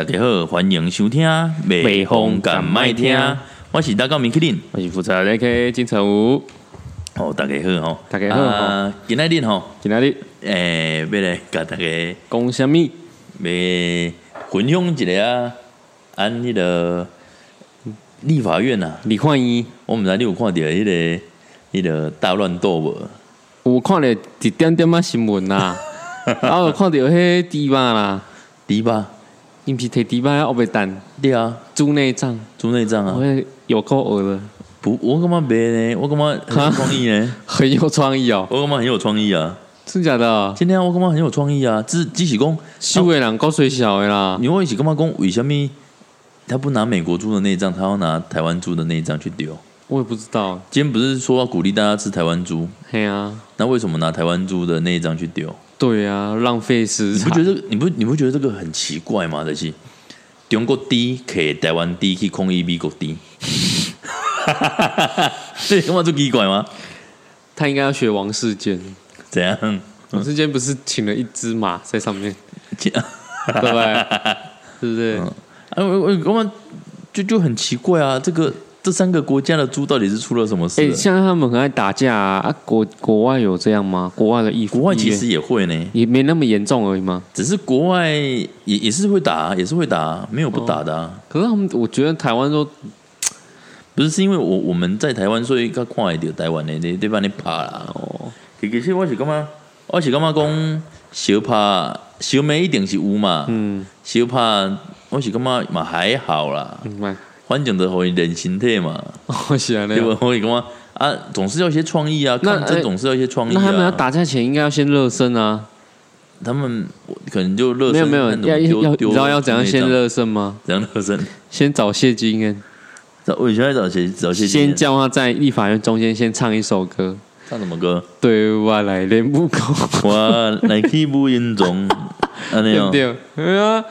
大家好，欢迎收听《北风敢麦听。我是大高明克林。我是负责那个金城武，哦，大家好吼，大家好啊，今仔日吼，今仔日。诶，要来甲大家讲什么？要分享一个啊，按迄个立法院啊，李焕英，我毋知你有看到迄个迄个大乱斗无？有看了一点点仔新闻啦，然 后有看到迄猪肉啦，猪吧？因是摕猪肉要白蛋。对啊，猪内脏，猪内脏啊，我有够恶的，不，我干嘛别呢，我干嘛很有创意呢，很有创意哦，我干嘛很有创意啊。真假的？今天我干嘛很有创意啊，只只是讲，秀的人够水小的啦，你为是感觉讲为什么他不拿美国猪的内脏，他要拿台湾猪的内脏去丢？我也不知道，今天不是说要鼓励大家吃台湾猪，嘿啊，那为什么拿台湾猪的那一张去丢？对啊，浪费食材，你不觉得你不你不觉得这个很奇怪吗？这是中国低给台湾低去控议美国低，这干嘛就奇怪吗？他应该要学王世坚，怎样？王世坚不是请了一只马在上面，对不对？是不是？啊，我我我们就就很奇怪啊，这个这三个国家的猪到底是出了什么事哎、了？现在他们很爱打架啊！啊国国外有这样吗？国外的义国外其实也会呢，也没那么严重而已吗？只是国外也也是会打，也是会打，没有不打的、啊。可是他们，我觉得台湾都 不是是因为我我们在台湾，所以较看一点台湾的你对吧？你怕啦。哦，其其实我是干嘛，我是干嘛讲小怕小妹一定是有嘛，嗯，小怕我是干嘛嘛还好啦，明白。反正都会练身体嘛，我喜欢那对吧。？我是感觉啊，总是要一些创意啊，那哎抗争总是要一些创意啊。那他们要打架前应该要先热身啊？他们可能就热身没有没有，要要，你知道要怎样先？热身吗？怎样热身？先找谢金恩，找我现在找谁？找谁？先叫他在立法院中间先唱一首歌。唱什么歌？对我来练不够，我来去不严重，安尼哦，对不对？对啊。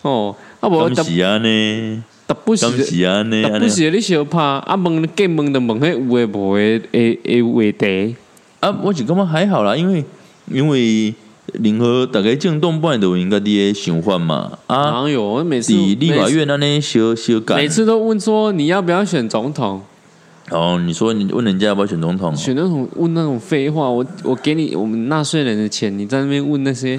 哦，啊无感谢安尼，特不是感谢安尼，安尼特不是你小拍啊问你计问就问迄有诶无诶诶诶话题。啊，我就感觉还好啦，因为因为任何大概政动，不然都有应该啲想法嘛。啊，哪有？我每次伫立法院安尼小小改每，次都问说你要不要选总统？哦，你说你问人家要不要选总统？选那种问那种废话，我我给你我们纳税人的钱，你在那边问那些，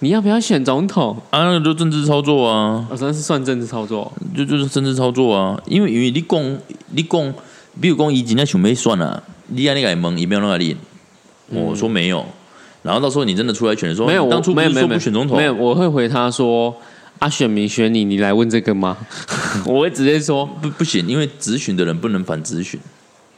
你要不要选总统？啊，那个就政治操作啊，我、真的是算政治操作。就就是政治操作啊。因为因为你讲你讲，比如讲伊真正想要算啊，你安尼个问，伊没有那个练，我说没有。然后到时候你真的出来选的时候，没有，你当初没有没有不选总统，没有，我会回他说啊，选民选你，你来问这个吗？我会直接说，不不行，因为咨询的人不能反咨询。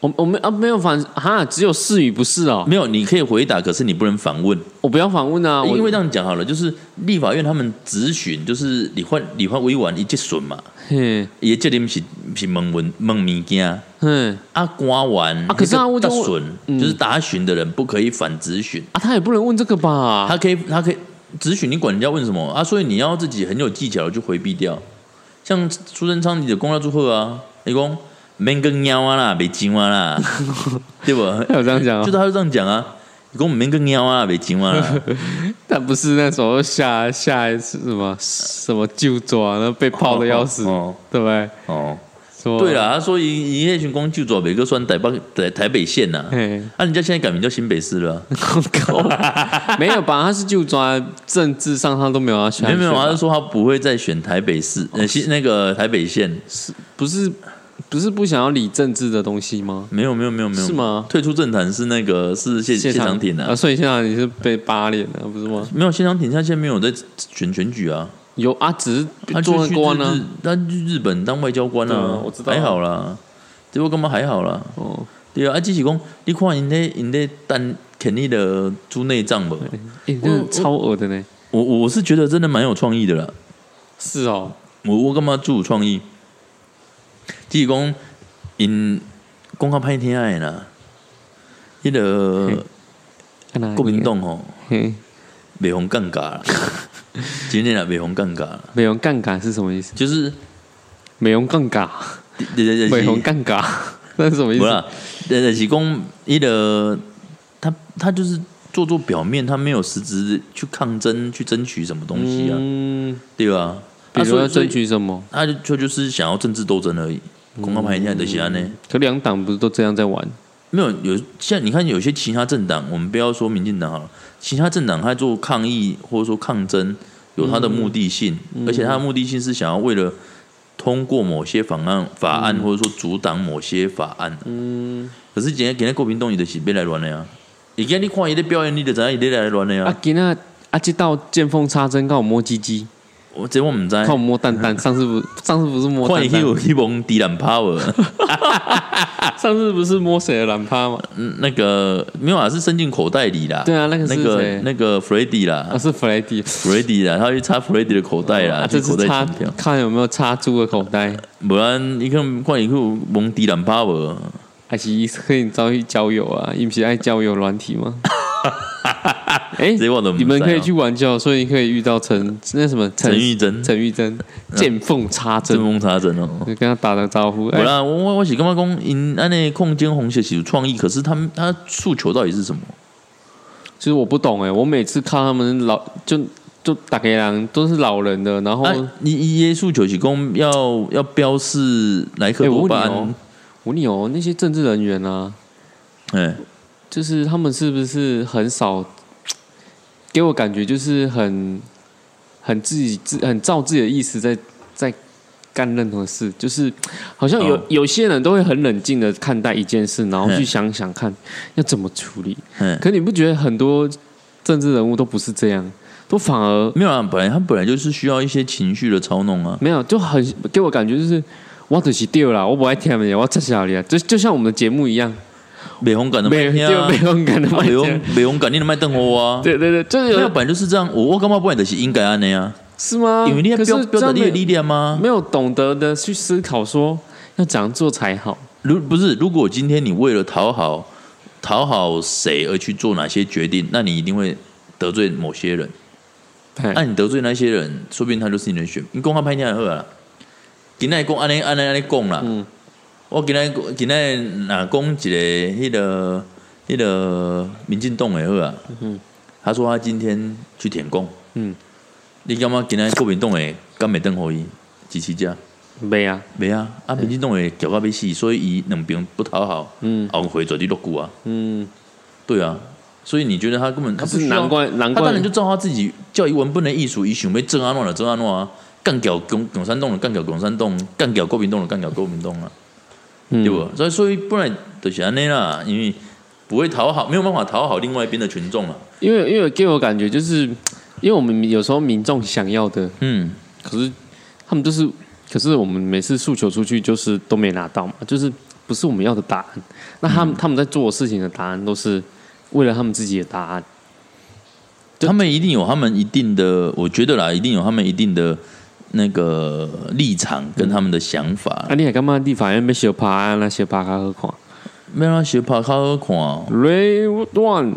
我我们啊没有反哈，只有是与不是哦，没有，你可以回答，可是你不能反问。我不要反问啊，我因为这样讲好了，就是立法院他们咨询，就是你换你换委员一结损嘛，嘿。伊责任是是问问问物件。嗯啊，官完啊可是啊我就答询嗯。就是答询的人不可以反咨询，啊，他也不能问这个吧？他可以他可以咨询，你管人家问什么。啊？所以你要自己很有技巧的去回避掉。像苏贞昌，你的公要祝贺啊，你讲免跟猫啊啦，别金啊啦，对不？他有这样讲啊就？他就这样讲啊，你讲免跟猫啊，别金啊啦。但不是那时候下下一次什么什么就抓，然后被泡的要死，哦对不对？哦，说对，啦，他说一一那群光就走北个算台北台台北县呐、啊，啊，人家现在改名叫新北市了啊、没有吧？他是就抓，政治上他都没有要选，没有没有，他是说他不会再选台北市，呃，新那个台北县是，不是不是不想要理政治的东西吗？没有没有没有没有，是吗退出政坛是那个是谢谢长廷啊，啊，所以现在你是被扒脸了，不是吗？没有谢长廷，他现在没有在选选举啊，有啊，只是他做就去日了官呢。他去日本当外交官啊啊，我知道啊还好啦，结果干嘛还好啦？哦，对啊，啊，只是讲你看人家人家单肯定的猪内脏吧？哎，真的超恶的呢。我我是觉得真的蛮有创意的啦。是哦，我我干嘛做有创意？只是讲因讲较歹听的啦，迄、个嘿看哪里国民党吼，嘿，袂红尴尬啦，今天啊袂红尴尬啦，美容杠杆是什么意思？就是美容杠杆，对对对，美容杠杆，那是什么意思？不啦，对对是讲迄个他他就是做做表面，他没有实质去抗争、去争取什么东西啊，嗯，对吧？比如要争取什么？他就就就是想要政治斗争而已。公告牌现在的西安呢，可两党不是都这样在玩？没有有现在你看有些其他政党，我们不要说民进党好了，其他政党他做抗议或者说抗争，有他的目的性，而且他的目的性是想要为了通过某些法案法案，或者说阻挡某些法案。嗯，可是今天今天国民党伊的是别来乱了呀，伊今天你看伊的表演，你就知影伊咧来乱的啊呀。，今仔啊，这道见缝插针，告我摸鸡鸡，我这我唔知，看我摸蛋蛋。上次不，上次不是摸蛋蛋，有去蒙迪兰 power，上次不是摸谁的懒趴吗？嗯那个没有啊，是伸进口袋里啦。对啊，那个那个？那个 Freddy 啦啊，是弗雷迪。，Freddy 啦，他去插 Freddy 的口袋啦，啊，口袋这是插。看有没有插猪的口袋，不然你看看伊去有蒙迪兰 power，还是可以找去交友啊？你不是爱交友软体吗？哎、你们可以去玩教，所以可以遇到陈那什么陈玉珍陈玉珍见缝插针见缝插针哦。就跟他打个招呼。哎、不啦，我我我是干嘛讲，因安尼空间红血是有创意，可是他们他诉求到底是什么？其实我不懂哎、我每次看他们老就就打给人都是老人的，然后哎、啊，你伊的诉求是讲要要标示莱克哎我问你多巴胺哦，，我问你哦，那些政治人员啊，哎，就是他们是不是很少？给我感觉就是很很自己自很照自己的意思在在干任何事，就是好像有、哦。有些人都会很冷静的看待一件事，然后去嗯想想看要怎么处理。嗯，可你不觉得很多政治人物都不是这样，都反而没有啊，本来他本来就是需要一些情绪的操弄啊。没有，就很给我感觉就是我只是丢了，我不爱听你，我撤下来，就就像我们的节目一样，美红感的没有麦啊美红，感的啊麦听美红美红感你的麦瞪我啊。对对对，就是没有，本来就是这样。我我感觉本来就是应该安的呀，是吗？因为你要标标达你的力量吗？没有懂得的去思考说要怎样做才好。如不是，如果今天你为了讨好讨好谁而去做哪些决定，那你一定会得罪某些人。哎那、你得罪那些人，说不定他就是你的选。你公开拍天好啦，今天公安尼安尼安尼讲啦。嗯我今天今天哪讲一个迄、个迄、个民进党的好啊。嗯他说他今天去舔供，嗯，你感觉今天国民党的敢袂当互伊支持者？没啊，袂啊，啊民进党的搅到要死，所以伊两边不讨好，嗯。后悔绝对落股啊。嗯，对啊，所以你觉得他根本他不需要难怪难怪。他当然就照他自己教育文本的艺术，伊想要正安怎就正安怎啊，干掉共共产党的干掉共产党，干掉国民党的干掉国民党啊，嗯对不？所以所以不然就是安尼啦，因为不会讨好，没有办法讨好另外一边的群众啊。因为因为给我感觉就是，因为我们有时候民众想要的，嗯，可是他们就是，可是我们每次诉求出去就是都没拿到嘛，就是不是我们要的答案。那他们、他们在做事情的答案都是为了他们自己的答案。他们一定有他们一定的，我觉得啦，一定有他们一定的那个立场跟他们的想法。啊，你还干嘛？地法院被小趴啊，那小趴较好看。没让他学拍较好看哦。Ray One，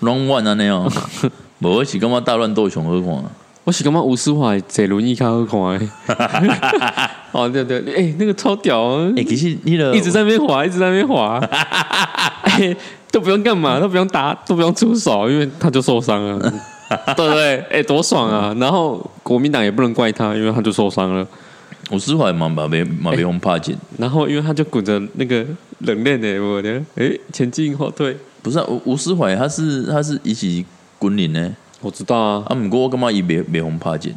拢万安尼哦，无我是感觉大乱斗熊好看。我是感觉吴思华坐轮椅较好看。哦，对对，对哎、那个超屌啊！诶、其实你的一直在那边滑，一直在那边滑，哎，都不用干嘛，都不用打，都不用出手，因为他就受伤了，对不对？哎，多爽啊！然后国民党也不能怪他，因为他就受伤了。我思怀嘛嘛被嘛被轰怕紧，然后因为他就滚着那个冷链的，我的哎，前进后退，不是啊，吴吴思怀他是他是一起滚领呢，我知道啊。啊，毋过我感觉伊袂袂轰怕紧，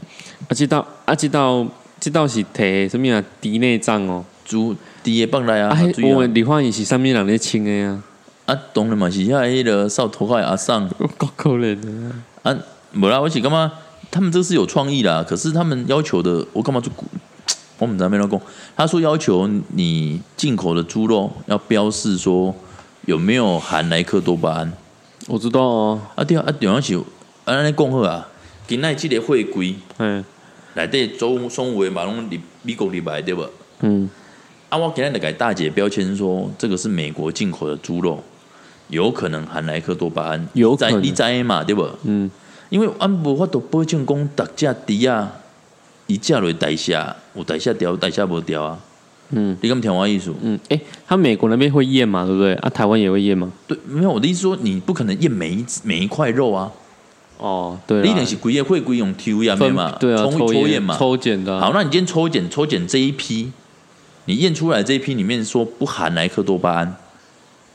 啊，这道啊，这道这道是提什么啊？敌内脏哦。主第一放来啊，我们李焕宇是上面人在清的呀，啊，当然嘛是遐迄个扫头发的阿桑够可怜的。啊，无啦，我是感觉他们这是有创意啦，可是他们要求的，我干嘛就 我们咱没老讲，他说要求你进口的猪肉要标示说有没有含莱克多巴胺。我知道啊，啊对啊，啊重要是安尼讲好啊，今仔即个会规嗯内底总总有诶嘛拢入美国入来对无？嗯。啊，我今仔就给大姐标签说这个是美国进口的猪肉，有可能含莱克多巴胺，有可能你知的嘛对不？嗯，因为俺无法度保证讲逐只猪啊，伊食落代谢有代谢掉，代谢无掉啊。嗯，你跟听我意思？嗯，哎，他美国那边会验嘛，对不对？啊，台湾也会验吗？对，没有我的意思说，你不可能验每一每一块肉啊。哦，对，你一定是规业会规用 T V 分嘛，对啊，抽抽验嘛，抽检的。好，那你今天抽检抽检这一批，你验出来这一批里面说不含莱克多巴胺，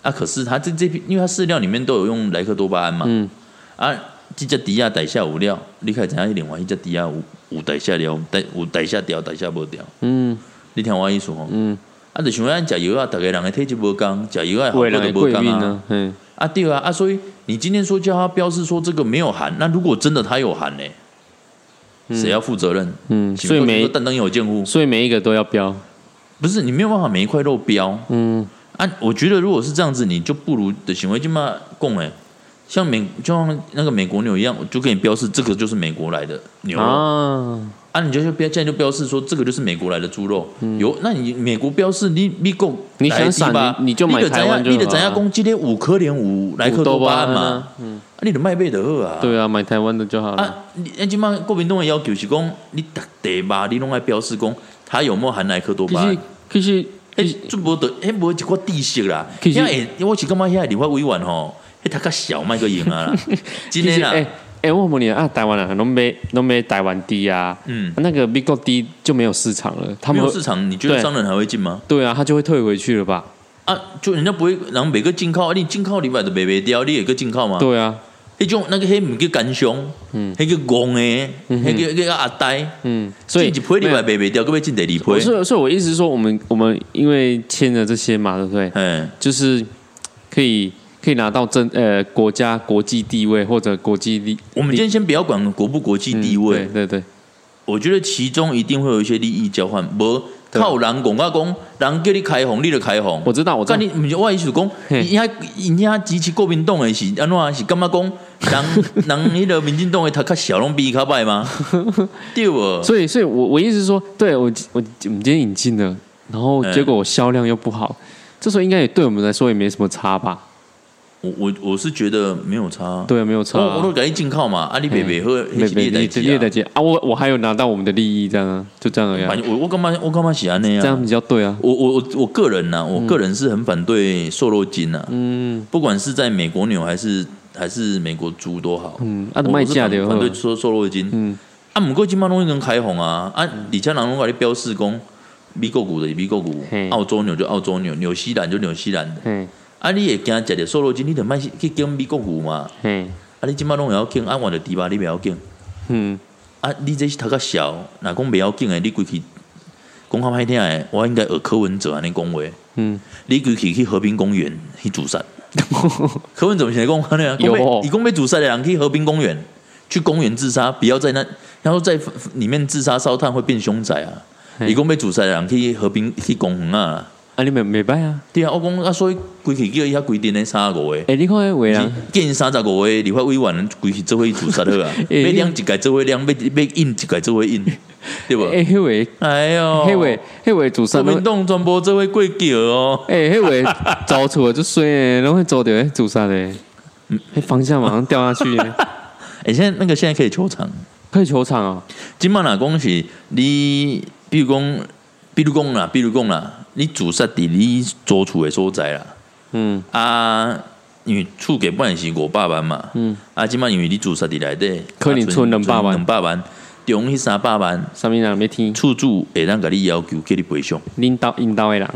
啊，可是他这这批，因为他饲料里面都有用莱克多巴胺嘛，嗯，啊，这只低压代下无料，你看怎样一点话，一只迪亚无无代下料，代有代下掉，代下无掉，嗯，你听我意思吼，嗯，啊，就像咱食药啊，大家人的体质无共，食药啊，好多都无共啊，嗯。啊，对啊，啊，所以你今天说叫他标示说这个没有含，那如果真的他有含呢，谁要负责任？嗯，所以每等等有监护，所以每一个都要标，不是你没有办法每一块肉标。嗯，啊，我觉得如果是这样子，你就不如的行为就嘛供哎，像美就像那个美国牛一样，就给你标示这个就是美国来的牛肉。啊，你就就标，现在就标示说这个就是美国来的猪肉，有那你美国标示你你够你想散吧，你就买台湾就你的怎样攻击的五颗连五莱克多巴胺嘛，嗯，啊，你的麦贝德啊，对啊，买台湾的就好了。啊，你那起码国民党的要求是讲，你打得吧，你弄来标示讲它有没有含莱克多巴胺？其实其实就无得，迄无一个知识啦。因为我是感觉遐立法委员吼，迄他较小卖个赢啊，今天啊。哎，我问你啊，台湾人拢买拢买台湾低啊，嗯，那个美国低就没有市场了。他们没有市场，你觉得商人还会进吗？对啊，他就会退回去了吧？啊，就人家不会，然后每个进口，你进口里面的卖卖掉，你有个进口吗？对啊，那种那个黑唔叫干凶，嗯，那个公诶，那个那个阿呆，嗯，所以一批里面卖卖掉，可不可以进第二批？所以，所以我意思是说，我们我们因为签了这些嘛，对不对？嗯，就是可以。可以拿到真呃国家国际地位或者国际利，我们今天先不要管国不国际地位，对对，我觉得其中一定会有一些利益交换，不靠人讲啊讲，人叫你开红，你就开红。我知道，我知道。你唔是我意思讲，人家人家支持国民党的是安怎是干嘛讲？人 人迄个民进党的他较小，拢比较歹吗？对不？所以，所以我我意思是说，对我我我们今天引进了，然后结果我销量又不好，这时候应该也对我们来说也没什么差吧？我我我是觉得没有差，对啊，没有差。我都赶紧进靠嘛，阿里北北和北北列代接啊，我我还有拿到我们的利益，这样啊，就这样而已。我我干嘛我干嘛喜欢那样？这样比较对啊。我我我我个人呢，我个人是很反对瘦肉精啊。嗯，不管是在美国牛还是还是美国猪都好。嗯，啊，卖价的反对说瘦肉精。嗯，啊，唔过今麦东西能开红啊，啊，李家郎拢话你标示讲美国股的美国股，澳洲牛就澳洲牛，纽西兰就纽西兰的。嗯。啊！你会惊食着瘦肉精，你得卖去经美国牛嘛？嗯。啊！你即摆拢会晓经，啊，我着猪肉你袂晓经。嗯。啊！你这是头壳小，若讲袂晓经诶，你规去讲较歹听诶，我应该学柯文哲安尼讲话。嗯。你规去去和平公园去自杀。柯文哲现在讲安尼啊？有。伊讲要自杀诶人去和平公园，去公园自杀，不要在那，然后在里面自杀烧炭会变凶宅啊！伊讲要自杀诶人去和平去公园啊。啊，你未未歹啊？对啊，我讲啊，所以规气叫伊遐规定咧三十五个。诶，你看迄话啊，建三十五个，立法委员规气做伙自杀好啊！要量一届做伙量，要要印一届做伙印，对不？诶，迄话，哎呦，迄话，迄话自杀。国民党传播做伙过桥哦。诶，迄话走错就衰诶，拢会走着自杀诶。嗯，方向马上掉下去。诶，现在那个现在可以球场，可以球场啊。今麦哪恭喜你？比如讲，比如讲啦，比如讲啦。你自杀伫你租厝的所在啦，嗯啊，因为厝给半是五百万嘛，嗯啊，即摆因为你自杀伫内底，可能存两百万，两百万，中迄三百万，啥物人要听？厝主会当甲你要求，叫你赔偿。领导引导的人，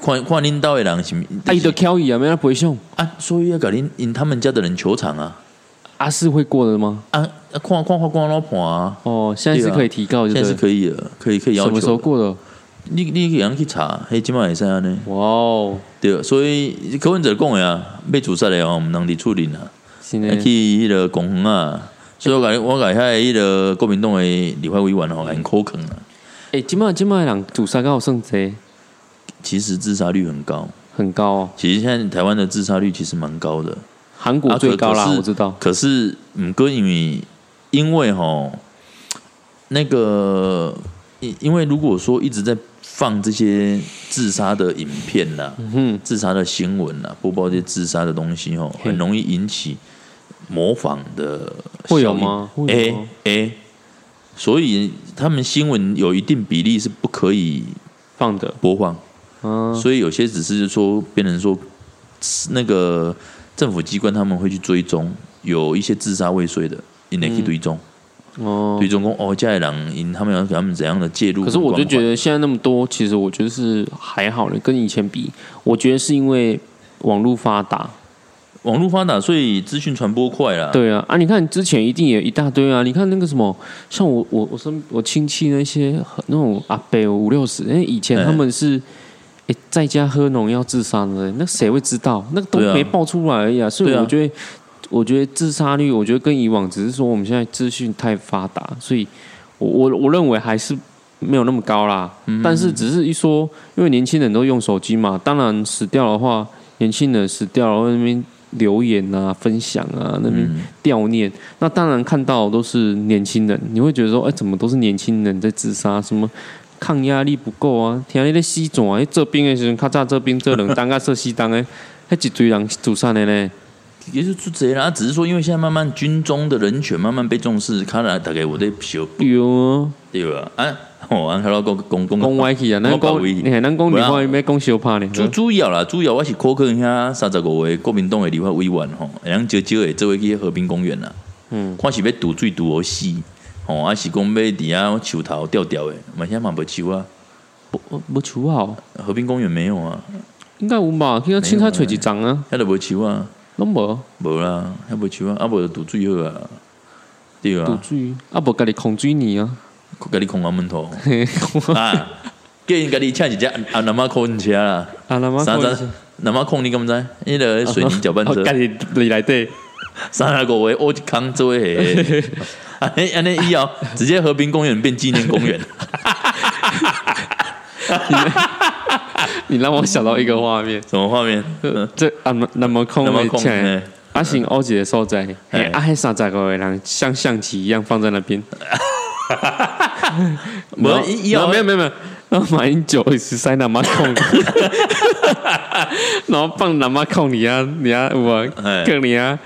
看看领导的人是，啊，伊都挑伊啊，没人赔偿啊，所以要甲恁因他们家的人求偿啊，啊是会过的吗？啊，看看看看老婆啊，哦，现在是可以提高，现在是可以的，可以可以要求。什么时候过的？你你让人去查，迄即摆会使安尼。哇哦，对，所以柯文哲讲诶啊，要自杀的哦，毋能伫处理啊，去迄个公园啊。所以我感觉我感觉迄个国民党诶立法委员吼很可坑啊。诶，即摆即摆人自杀敢有算济？其实自杀率很高，很高。哦。其实现在台湾的自杀率其实蛮高的，韩国最高啦，我知道。可是毋过因为因为吼那个因因为如果说一直在。放这些自杀的影片呐，自杀的新闻呐，播报这些自杀的东西哦，很容易引起模仿的。会有吗？哎哎，所以他们新闻有一定比例是不可以放的，播放，嗯，所以有些只是说变成说那个政府机关他们会去追踪有一些自杀未遂的，你得去追踪，哦。对中共哦，家里人因他们要给他们怎样的介入？可是我就觉得现在那么多，其实我觉得是还好了，跟以前比，我觉得是因为网络发达。网络发达，所以资讯传播快了。对啊，啊，你看之前一定也一大堆啊，你看那个什么，像我我我身我亲戚那些那种阿伯五六十，因为，以前他们是哎在家喝农药自杀的，那谁会知道？那个都没爆出来而已啊。所以我觉得，我觉得自杀率，我觉得跟以往只是说我们现在资讯太发达，所以我我我认为还是没有那么高啦。嗯但是只是一说，因为年轻人都用手机嘛，当然死掉的话，年轻人死掉了，那边留言啊、分享啊，那边嗯，悼念，那当然看到都是年轻人，你会觉得说，哎、怎么都是年轻人在自杀？什么抗压力不够啊？听你在西转啊，这兵的时候，较早这兵这两当啊，这西当的，还一堆人自杀的呢。也是就这样啦。只是说，因为现在慢慢军中的人权慢慢被重视，看来大概我在小有啊，对吧？啊，哦，安看到公公公讲歪去啊，咱讲，我别你看咱讲你看要讲小怕呢，主主要啦，主要我是考考遐三十五位国民党的立法委员吼，会样少少的做位去和平公园啦。嗯，看是要赌水赌好死，吼，还是讲要伫遐树头吊吊的，嘛现在嘛无树啊，不不除好，和平公园没有啊，应该有吧？去到青菜找一张啊，遐都无树啊，拢无？无啦，遐无树啊，啊无就赌水好啊，对堵啊，水，啊无家己控水泥啊，甲你空阿门头。嘿啊，叫因甲你请一只啊南马空车啦，啊，那么三十南马控你敢毋知？迄个水泥搅拌车。哦，家己你来对。三十五位我一康做位嘿，安尼安尼以后直接和平公园变纪念公园，你让我想到一个画面，什么画面？嗯。这啊那那么空那么空，的起来嘿，阿信欧姐的所在，嘿哎，啊还三十个人像象棋一样放在那边，无然后以以后没有没有没有，然后马英九十三那么空，然后放那么空你啊你啊我哎。跟你啊。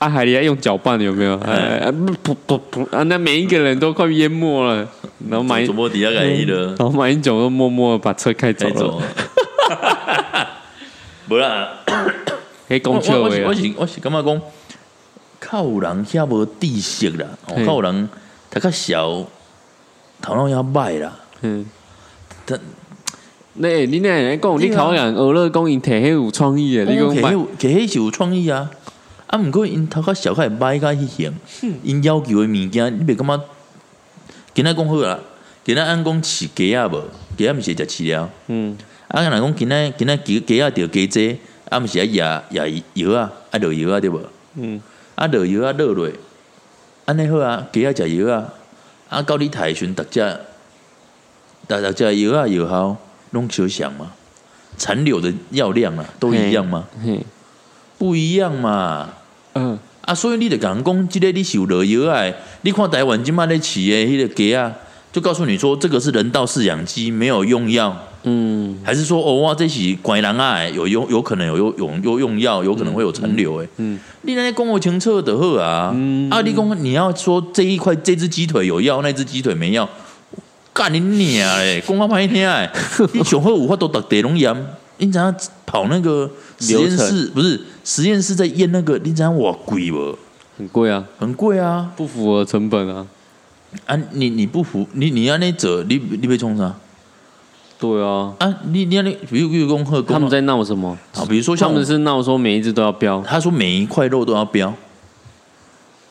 啊，海你要用搅拌有没有？哎，啊不不不啊，那每一个人都快淹没了。然后马英主，播底下改伊了然，后马英九都默默地把车开走了。开走。无啦，可以我讲笑我我是。我是我是感觉讲，较有人遐无知识啦，哦嘿较有人他较小，头脑遐歹啦。嗯但，那你那人讲，你考人俄勒讲因摕迄有创意的，你讲买其实其实是有创意啊，啊，毋过因头壳小，较会歹甲迄型，因要求的物件，你袂感觉？今仔讲好啦，今仔按讲饲鸡仔无，鸡仔毋是食饲料，嗯。啊，若讲今仔今仔鸡鸡仔着鸡济，啊，毋是啊压压药啊，啊落药啊对无？嗯。啊落药啊落落，安尼好啊，鸡仔食药啊，啊到你台的时阵，逐只逐逐只药啊药效拢相像嘛，残留的药量啊都一样吗？嘿。不一样嘛。嗯啊，所以你得甲人讲，即个你是有落药啊，你看台湾即卖咧饲的迄个鸡啊，就告诉你说这个是人道饲养鸡，没有用药，嗯还是说哦哇这是怪人啊的，有用有可能有有有有用药，有可能会有残留诶。嗯你那公我清楚就好啊。嗯啊，你讲你要说这一块这只鸡腿有药，那只鸡腿没药，干你娘嘞！讲啊歹听诶，你上好有法都逐地拢验，你知影跑那个实验室不是实验室在验那个，你知道我贵不？很贵啊，很贵啊！不符合成本啊。啊，你你不服，你你要那者，你你被冲啥？对啊，啊，你你要那，比如比如讲好，他们在闹什么？啊，比如说像他们是闹说每一只都要标，他说每一块肉都要标，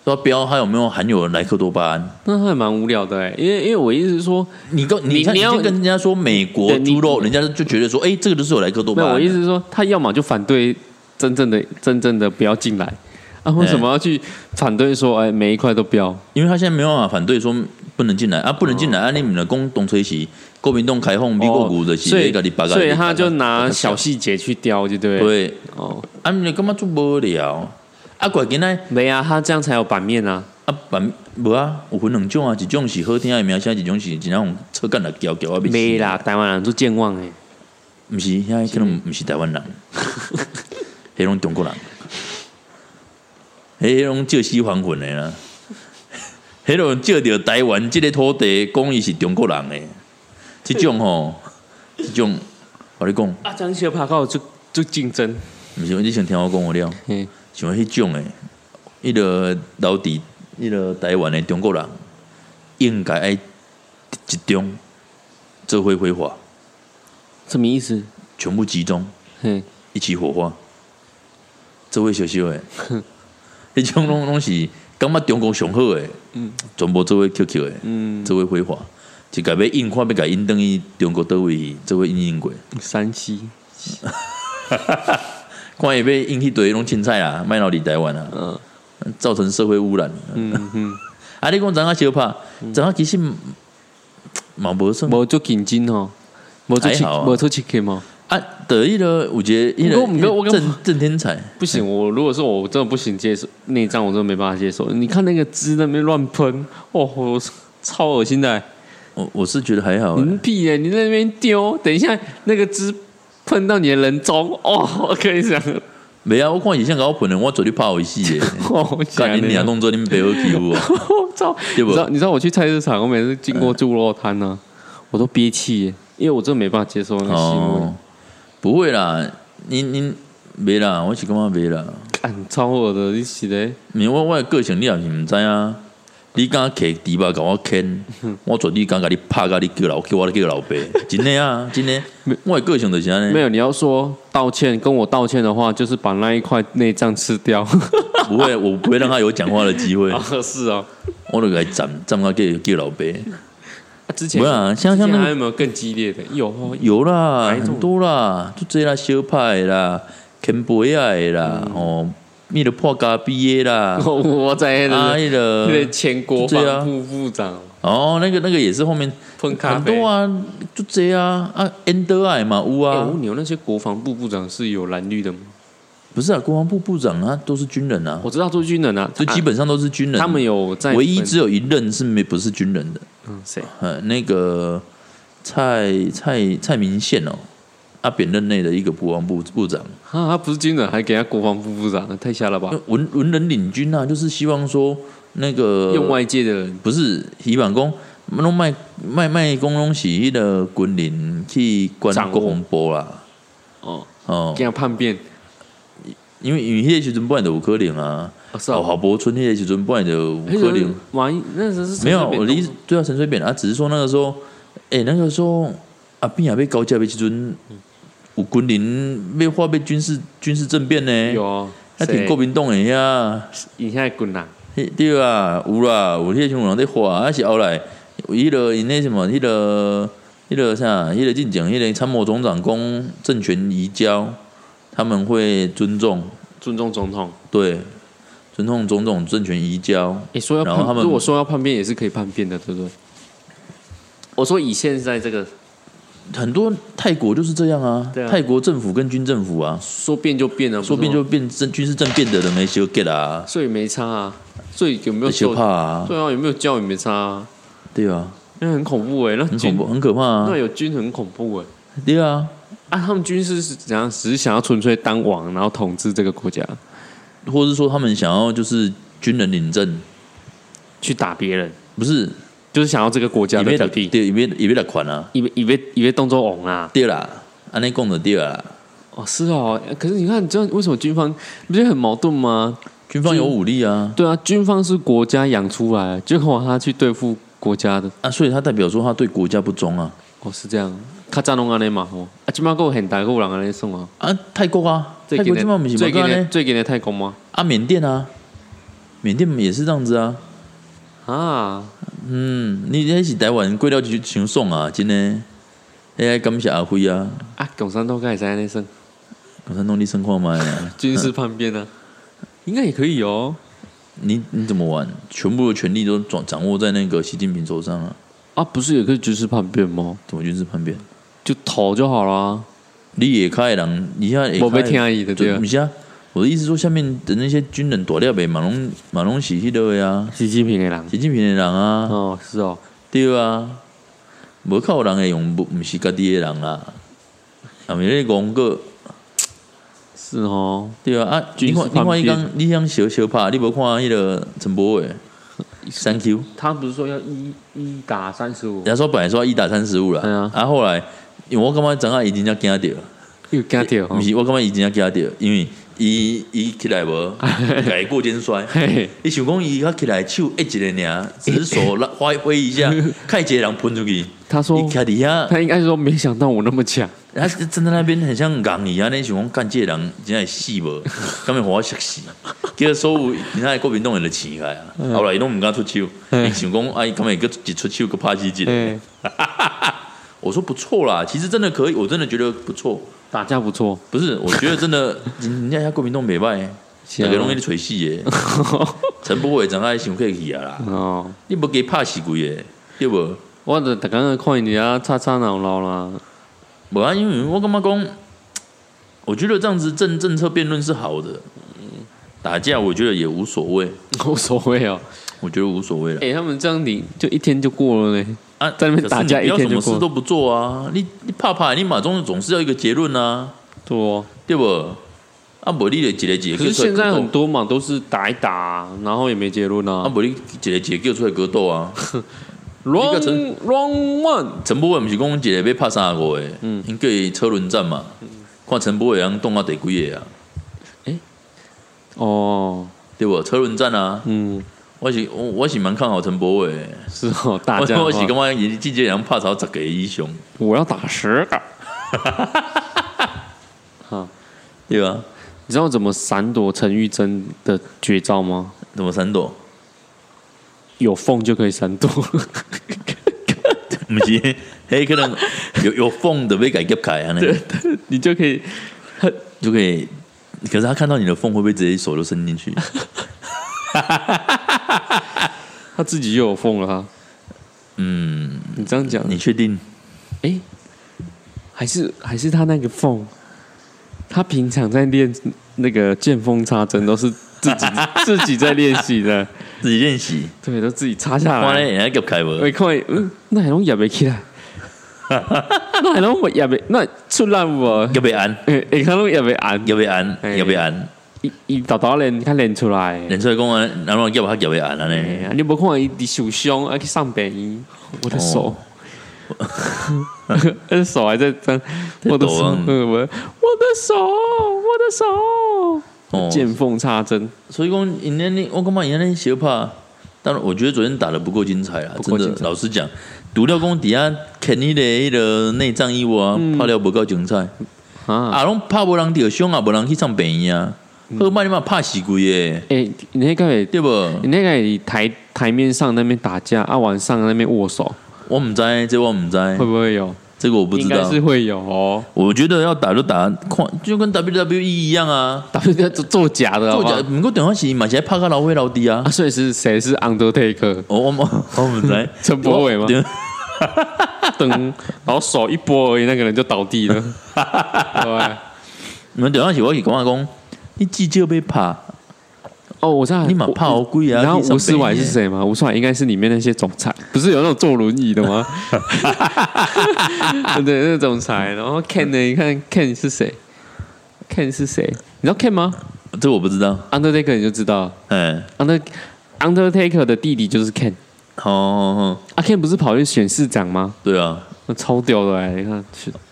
都要标它有没有含有莱克多巴胺。那还蛮无聊的哎。因为因为我意思是说，你跟你看，你你要你跟人家说美国猪肉，人家就觉得说，哎，这个就是有莱克多巴胺。我意思是说，他要么就反对真正的真正的不要进来啊，为什么要去反对说哎每一块都标？因为他现在没办法反对说不能进来啊，不能进来啊，你们的公东吹起，国民洞开放美国股的是哦所以那个你八个，所以他就拿小细节去雕，就对了。对，哦，啊，你干嘛做无聊？啊，怪今仔没啊，他这样才有版面啊。啊版无啊，有分两种啊，一种是好听的名声，一种是真正用车干来搅搅啊，没啦，，台湾人做健忘诶。毋是，遐可能毋是台湾人，迄拢中国人，迄拢借西还魂的啦，迄拢借着台湾即个土地，讲伊是中国人诶，即种吼，即种我跟你讲，啊，张小爬高做做竞争，毋是你先听我讲我了，嘿，像迄种诶，迄个老伫迄个台湾诶中国人，应该爱集中做会挥发，什么意思？全部集中嘿，一起火化，做伙烧烧诶。迄种拢拢是感觉中国上好诶，嗯。全部做伙 QQ 诶，嗯，做伙挥发，一个要印看要改印等于中国倒位做伙印印过，山西，看会要印迄堆拢凊彩啦，卖到伫台湾啊，嗯。造成社会污染。嗯嗯，啊，你讲怎啊小拍，怎啊其实嘛无算。无做紧筋哦，无做七还好啊。无做七 K 吗？啊，得意了有一个迄不过不过我跟个郑郑天才，不行，我如果说我真的不行接受内脏，我真的没办法接受。你看那个汁在那边乱喷，哦，我超恶心的、我我是觉得还好欸，你屁耶！你在那边丢，等一下那个汁喷到你的人中，哦，我跟你讲，没啊，我看以前搞我喷的，我做你拍游戏诶，哦，干你俩动作你们背后欺负我，我操！对不你知？道你知道我去菜市场，我每次经过猪肉摊呢、我都憋气耶，因为我真的没办法接受那个腥味哦，，不会啦，你你没啦，我是感觉没啦。干超我的，你是嘞？因为我我的个性你也是毋知啊。你敢摕猪肉甲我啃，我绝对敢甲你拍甲你叫老叫我叫老爸，真的啊，真的。我的个性就是安尼，没有，你要说道歉，跟我道歉的话，就是把那一块内脏吃掉。不会，我不会让他有讲话的机会，啊，是啊。我都给他斩斩到叫叫老爸。啊之前不是啊像像那个还有没有更激烈的？有哦，有啦，很多啦，就这啦，小派啦，啃杯啊的啦，哦，你的破咖毕业啦，我 我在那啊，个。那前国防部部长。哦，那个那个也是后面喷咖啡。很多啊，就这啊。啊德爱嘛，有哎，啊我，问你哦，那些国防部部长是有蓝绿的吗？不是啊，国防部部长啊，都是军人啊，我知道是军人啊，就基本上都是军人。他们有在唯一只有一任是没不是军人。的，嗯谁？呃，那个蔡蔡蔡明宪哦，啊，扁任内的一个国防部部长，啊，他不是军人，还给他国防部部长，太瞎了吧？文文人领军啊，就是希望说那个用外界的人。不是希望讲，弄卖卖卖公拢是迄个军人去管掌握国防部啦，哦，哦。给，他叛变。因为因为迄个时阵本来就有可能啊，哦，哦是哦，郝柏村迄个时阵本来就有可能。马英那时候是没有，我的意思，对啊，陈水扁啊，只是说那个时候，哎、那个时候阿扁也被高价被时阵，有军人被化被军事军事政变呢，有哦那挺国民党的呀，以前滚啦，对啊，有啦，有迄种人在画，啊是后来有迄个因那什么，迄、个迄、个啥，迄、个进讲，迄个参谋总长公政权移交，他们会尊重，尊重总统。对，尊重总统政权移交，你说要叛，然后他们如果说要叛变，也是可以叛变的，对不对？我说以现在这个很多泰国就是这样啊，啊泰国政府跟军政府啊。说变就变了，说变就变政军事政变的人没修 get 啊，所以没差啊，所以有没有修？怕啊，对啊，有没有教也没差啊，对啊，那很恐怖哎，那很恐怖，很可怕啊，那有军很恐怖哎。对啊，啊，他们军事是怎样？只是想要纯粹当王，然后统治这个国家，或是说他们想要就是军人领政，去打别人，不是就是想要这个国家的土地，对，以为以为的款啊，以为以为以为动作翁啊。对啦，安尼讲的对啦，哦，是哦。可是你看，你知道为什么军方不是很矛盾吗？军方有武力啊，对啊，军方是国家养出来，结果他去对付国家的。啊，所以他代表说他对国家不忠啊，哦，是这样。他战龙安尼嘛吼，啊，即摆有现代，还有人安尼送啊。啊，泰国啊，泰最近的最近呢，的最近的泰国吗？啊，缅甸啊，缅甸也是这样子啊，啊，嗯，你那是台湾过了就想爽啊，真的，哎，感谢阿辉啊，啊，共产党该使安尼算共产党你生看麦啊。军事叛变啊，应该也可以哦。你你怎么玩？全部的权力都掌掌握在那个习近平手上啊？啊，不是也可以军事叛变吗？怎么军事叛变？就逃就好了，你也开人，你现在我被听伊的对啊不。是啊？我的意思说，下面的那些军人大料呗，马龙马龙是迄个呀，习近平的人。习近平的人啊，哦，是哦，对啊，无靠人会用，不不是家己的人啦。下面咧讲个，是哦，对啊。啊！你看你看伊变。讲，你像小小拍，你无看迄个陈柏伟？三 Q，他不是说要一一打三十五？人家说本来说要一打三十五了，对啊。啊后来因为我感觉张阿姨真正惊着，又惊掉毋是我感觉伊真正惊着，因为伊伊起来无，改过肩摔。嘿，伊想讲伊较起来手一一个尔，只是手拉挥挥一下，看一个人喷出去。他说伊徛伫遐，他应该说没想到我那么强，他站在那边很像戆伊安尼，想讲干这个人真系死无，根本互我吓死。结果所有其他的国民党人就起来啊，后来伊拢毋敢出手，伊想讲哎，根本个一出手个拍死一个。哎，我说不错啦，其实真的可以，我真的觉得不错。打架不错，不是，我觉得真的，人家家国民党袂歹，是啊大家拢一直吹死的。陈柏伟真爱想客气啊啦，哦，你无给拍死鬼耶，对不？我就刚刚看人家吵吵闹闹啦，无啊，因为我感觉讲，我觉得这样子政政策辩论是好的，打架我觉得也无所谓，无所谓哦。我觉得无所谓了。哎，他们这样你就一天就过了呢，啊，在那边打架一天就过么事都不做啊！你你怕怕，你马中总是要一个结论啊，对哦。对不？啊，无你的一个一个可是现在很多，嘛都是打一打，然后也没结论啊，啊。无你一个一个叫出来格斗啊！Wrong 陈 wrong one，陈柏伟毋是讲一个要拍三十五个，嗯，因为车轮战嘛，看陈柏伟人动到第几个啊？哦，对不？车轮战啊，嗯，我是我我是蛮看好陈柏伟，是哦，大家我我是感觉伊季节人拍超十个英雄，我要打十个。哈 对吧？你知道怎么闪躲陈玉珍的绝招吗？怎么闪躲？有缝就可以闪躲。不是，嘿，可能有有缝的被改夹开啊，那个你就可以，就可以。可是他看到你的缝，会不会直接手就伸进去？他自己就有缝了哈。嗯，你这样讲，你确定？哎、还是还是他那个缝，他平常在练那个见缝插针都是自己 自己在练习的，自己练习，对，都自己插下来。我咧人家夹开无？我看，嗯，那还拢压不起来，那还拢压不，那出来无？夹被按，诶，会看拢压不按，夹被按，嘿夹被按，伊伊豆豆练，较练出来。练出来讲啊，然后叫把他夹被按啊哎呢？你无看伊伫受伤，啊去上病医，我的手，我的手还在张，我的手，我我的手，我的手，哦，见缝插针，所以讲，因那你我感觉因那小怕，当然我觉得昨天打的不够精彩啊，真的老实讲，独料公底下肯尼的迄个内脏衣物啊，拍了不够精彩，啊，啊，拢拍无人着伤啊，无人去上病院啊，好摆你嘛拍死鬼诶，诶，你那个，对不？你那个台台面上那边打架，啊，晚上那边握手，我唔知，这我唔知，会不会有？这个我不知道应该是。会有哦。我觉得要打就打，看就跟 WWE 一样啊，打不做做假的好好，做假。不过电话是嘛，是在拍个老灰老低啊啊，。所以是谁是 Undertaker？我我我我唔知，陈柏伟吗对噔，然后手一拨而已，那个人就倒地了。对，你们电话是我是讲讲，你记就被怕，哦，我知道，你嘛怕好贵啊。然后吴思婉是谁吗？吴思婉应该是里面那些总裁，不是有那种坐轮椅的吗？对，那个总裁。然后 Ken 呢？你看 Ken 是谁？Ken 是谁？你知道 Ken 吗这我不知道。？Undertaker 你就知道嗯，，Under Undertaker 的弟弟就是 Ken。好好好，啊，Ken 不是跑去选市长吗？对啊，那超屌的哎！你看，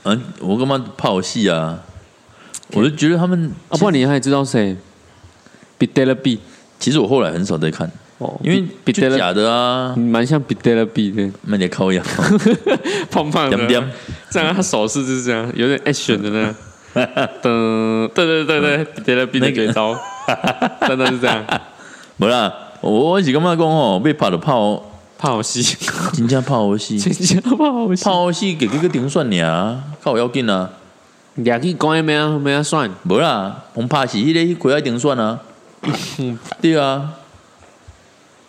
嗯，我干嘛怕我戏啊？我就觉得他们，啊，不然你还知道谁？B i d e l B 其实我后来很少在看，哦，因为就 e 假的啊，蛮像 b i d e l B 的，慢点靠呀，胖胖的，这样他手势就是这样，有点 action 的那。噔，对对对对 b i d e l B 的绝招，真的是这样，没啦，我我是干嘛讲哦，被拍的泡，怕好戏，真正泡好戏，真正怕好戏。泡好戏给这个顶算你啊，靠要紧啊，俩去关咩啊？咩啊算，无啦，我们拍是迄个迄亏要顶算啊，对啊，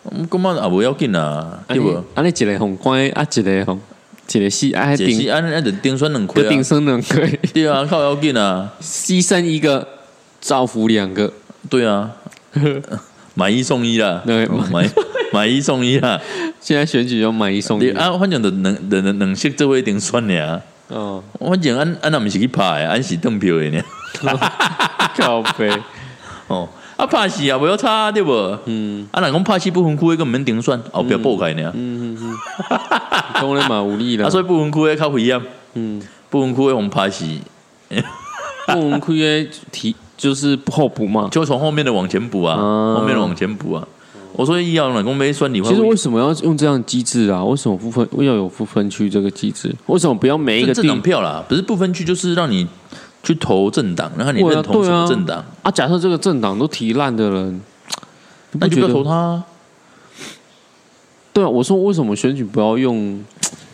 我们干嘛啊无要紧啊，对无？啊，你一个红关啊，一个红，一个死啊，还顶按按着顶算两亏啊。就顶，生两个，对啊，靠要紧啊，牺牲一个，造福两个。对啊，买一送一啦，对买。买一送一啦。现在选举要买一送一，啊，反正就两两两两色做伙一定选尔。哦，反正俺俺也毋是去拍的，俺是登票的呢。靠背，哦，啊拍戏也不要差对无？嗯啊，若讲拍戏不分区的，根本免顶算，后壁报开呢。嗯嗯嗯，讲咧嘛有力啦啊，，所以不分区的较危险。嗯，不分区的红拍戏，不分区的提就是后补嘛。就从后面的往前补啊，嗯后面的往前补啊。我说医药冷宫没算你会其实为什么要用这样的机制啊？为什么不分要有不分区这个机制？为什么不要每一个政党票啦，不是不分区，就是让你去投政党，然后你认同什么政党，啊？假设这个政党都提烂的人，那你就不要投他啊。对啊，我说为什么选举不要用，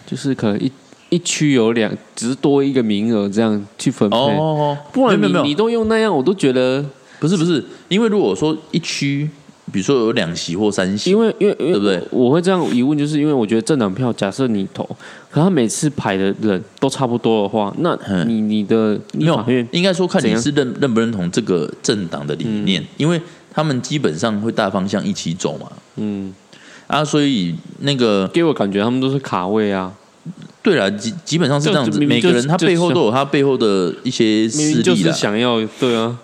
就是可能一一区有两，只是多一个名额这样去分配，哦，不然你你都用那样，我都觉得，不是不是，因为如果说一区，比如说有两席或三席，因为因为因为对不对？我会这样疑问，就是因为我觉得政党票，假设你投，可他每次排的人都差不多的话，那嗯你你的立没有应该说看你是认认不认同这个政党的理念，因为他们基本上会大方向一起走嘛。嗯，啊，所以那个给我感觉他们都是卡位啊，对了，基基本上是这样子，每个人他背后都有他背后的一些明明就是势力啦。想要对啊，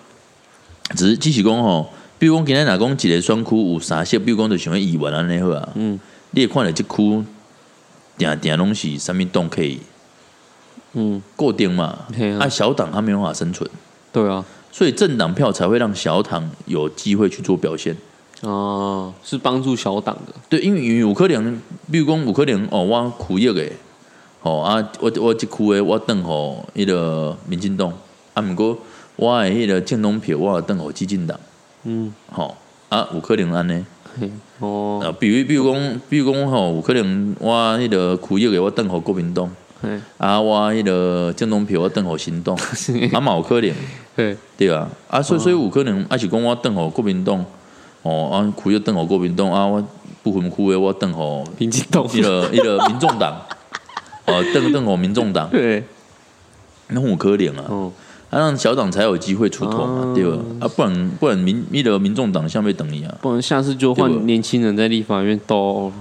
只是机器工吼，比如讲今天哪讲一个选区有三色，比如讲就想要议员安尼好啊，嗯。你会看了这区定定拢是上面洞可以嗯，固定嘛，嘿啊啊小党他没有办法生存，对啊，所以政党票才会让小党有机会去做表现。哦，是帮助小党的，对，因为因为有可能，比如讲有可能哦，我区域的，哦啊，我我即区的我等候迄个民进党，啊，毋过我诶迄个建东票我等候激进党，嗯，吼、啊，有可能安尼。嘿哦，啊，比如比如讲，比如讲吼，有可能我迄个区域的我等候国民党，嘿，啊，我迄个政党票我等候行动，啊嘛有可能，对，对啊，啊，所以所以有可能，啊是讲我等候国民党，哦，啊区域等候国民党，啊我不分区的我等候民进党，迄个迄个民众党，哦，等等候民众党，对，那有可能啊，哦，啊让小党才有机会出头嘛，哦对吧？啊，不然不然民迄个民众党下面等你啊，不然下次就换年轻人在立法院斗，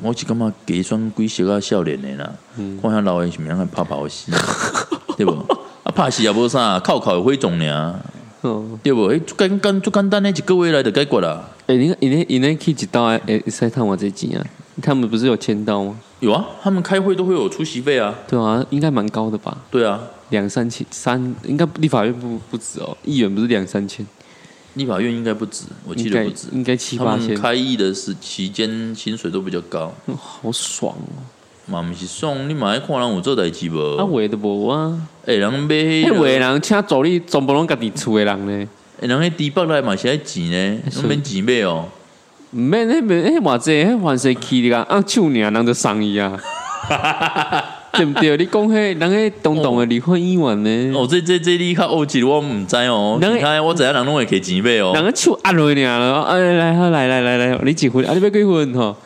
我是感觉加选几小啊少年的啦，嗯看遐老的是毋通拍跑死，对不？啊，怕死也无啥，靠靠会种尔，嗯，对无？迄最简简最简单的一个月来就解决啦。哎，你看，你那你那 K 几刀哎，哎，塞探我这几啊？他们不是有签到吗？有啊，他们开会都会有出席费啊，对啊，应该蛮高的吧？对啊，两三千，三应该立法院不不止哦，议员不是两三千，立法院应该不止，我记得不止。应该七八千，开议的是期间薪水都比较高，嗯好爽哦！嘛毋是爽，你嘛爱看人有做代志无？啊，话都无啊，诶，人买迄迄个话人请助理全部拢家己厝的人呢，诶，人迄低北来嘛是爱钱呢，是拢免钱买哦。毋免迄免迄偌济，迄凡是去你啊，按手尔人就送伊啊，对毋对？你讲迄人迄东东的离婚议员呢？哦，这这这你较欧级，我毋知哦。人其他的我知影人拢会给钱买哦。人个手压落尔了，哎来好来来来来，你结婚啊？你要结婚吼？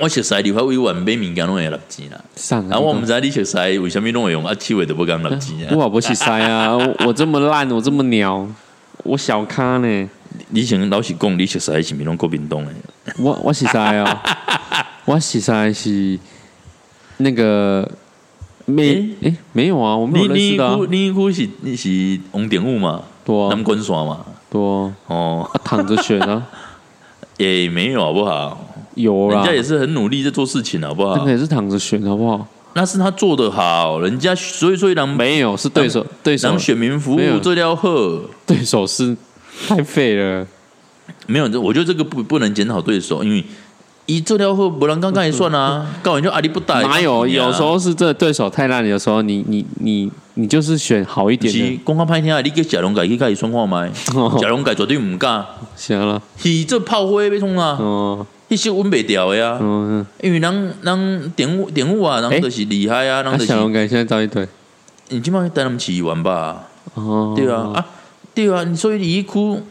我熟悉立法委员买物件拢会纳钱啦。上啊，我毋知你熟悉为虾米拢会用啊，七位都不讲纳钱啊。我不是塞啊，我我这么烂，我这么鸟，我小咖呢，你先老实讲，你熟悉是毋是拢国民党的？我我是塞啊，我实在是那个没诶诶没有啊，我没你你有认识的啊区，你区是你是王鼎武嘛？多啊南关线嘛？多啊哦，啊躺着选啊，也没有好不好？有啦人家，也是很努力在做事情，好不好那个？也是躺着选，好不好？那是他做的好，人家所以所以让没有，是对手对手让选民服务这条好。对手是 太废了，没有，这我觉得这个不不能检讨对手，因为以这条后不然刚刚也算啊，告完就阿里不打，哪有？有时候是这对手太烂，有时候你你你你就是选好一点是的，公开拍天啊，你给贾龙改去开始算话麦，贾龙改绝对唔敢，行了，是这炮灰被冲啊，哦，迄些稳袂掉的啊，嗯，因为人人点物点物啊，人就是厉害啊，人那就是小龙改现在招一堆，你起码带他们起玩吧，哦，对啊。啊对啊，你所以你一哭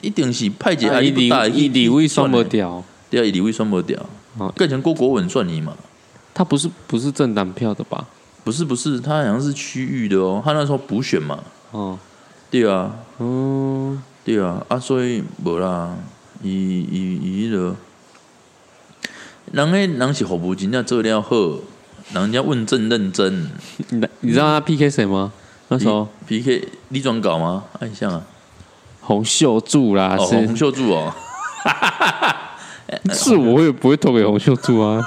一定是派一个啊，伊李阿里不打，伊李卫双不不掉，对啊，以李卫算不掉。哦，更成郭国文算你嘛。他不是不是政党票的吧？不是不是，他好像是区域的哦，他那时候补选嘛，哦，对啊，嗯，对啊，啊，所以无啦，伊伊伊迄个，人迄人是服务真正做了好，人家问政认真。你 你知道他 PK 谁吗？那时候 P K 李转稿吗？哎，像啊，洪秀柱啦，哦，是。洪秀柱哦，是我也不会投给洪秀柱啊。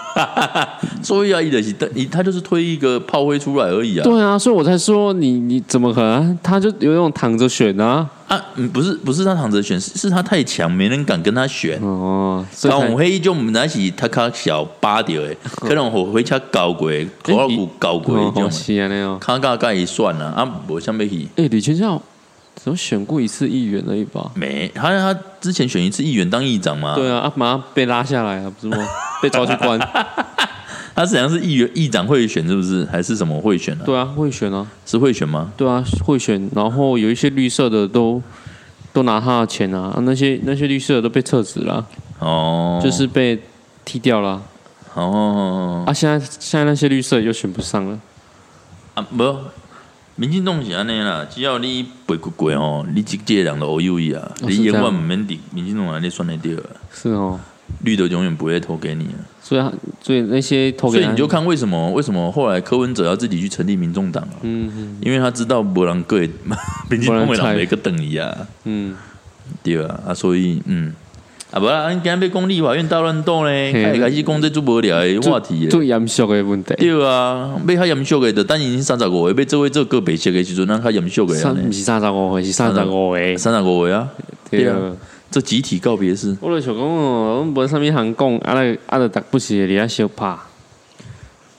所以啊，伊的是他他就是推一个炮灰出来而已啊。对啊，所以我才说你你怎么可能？他就有那种躺着选啊。啊，嗯不是不是他躺着选，是是他太强，没人敢跟他选。哦，所以才然后黑就那起他卡小八点诶，可能我回家搞过，头老骨搞过哦，这种好。稀啊那样。卡卡盖一算了啊，我想要去诶，李全孝怎么选过一次议员而已吧？没好像他之前选一次议员当议长嘛，对啊，啊马上被拉下来了，不是吗？被抓去关。他实际上是议员议长会选是不是？还是什么会选啊？对啊，会选啊，是会选吗？对啊，会选。然后有一些绿色的都都拿他的钱啊，啊那些那些绿色的都被撤职了，哦，就是被踢掉了。哦啊，现在现在那些绿色又选不上了。啊不，民进党是安尼啦，只要你背过过吼，你一届人都欧优伊啊，你永远唔免敌，民进党安尼算得掉啊，是哦，绿的永远不会投给你啊。所以他所以那些投给他所以你就看为什么为什么后来柯文哲要自己去成立民众党啊？嗯嗯因为他知道博人各 民进党的人每个等伊啊，嗯，对啊，啊，所以嗯。啊，无啦，咱今日要讲立法院大乱斗咧，开开始讲这最无聊的话题最。严肃的问题。对啊，要较严肃的，就等已经三十五岁，要做位做个白色的时阵，咱较严肃的三安尼。不是三十五岁，是三十五岁。三十五岁啊，对啊对啊，这集体告别式。我就想讲哦，阮无啥物通讲，啊来啊来，逐不是会伫遐相拍，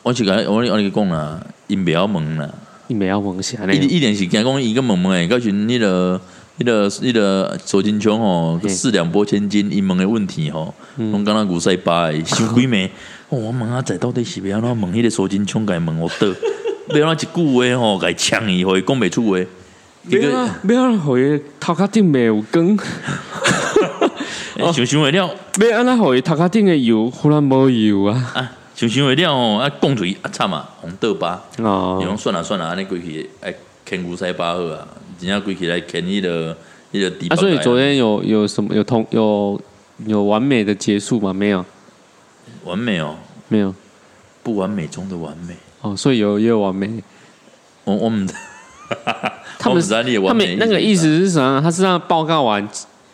我是甲我我跟你讲啦，因不要问啦，因袂晓问啥一呢？一点是惊讲伊个问问诶，到时迄个。迄个迄个左金枪吼，嘿四两拨千斤，伊问的问题吼，拢敢若牛屎巴诶，想鬼暝。哦，我问阿仔到底是要安怎问迄个左金枪，甲伊问我倒，要安怎一句话吼，甲伊呛伊，互伊讲袂出话。结果不要啊，不要互伊头壳顶袂有光，欸想想会了要安怎互伊头壳顶的油忽然无油啊？啊，想想会了吼，啊，讲出去啊惨啊，红倒疤。伊哦，讲算啦算啦，安尼规气爱牵牛塞巴赫啊，真正规起来牵迄个迄个底。啊，所以昨天有有什么有同有有完美的结束吗？没有，完美哦，没有。不完美中的完美。哦，所以有也有完美。我我们 他们他们那个意思是什么？他是让报告完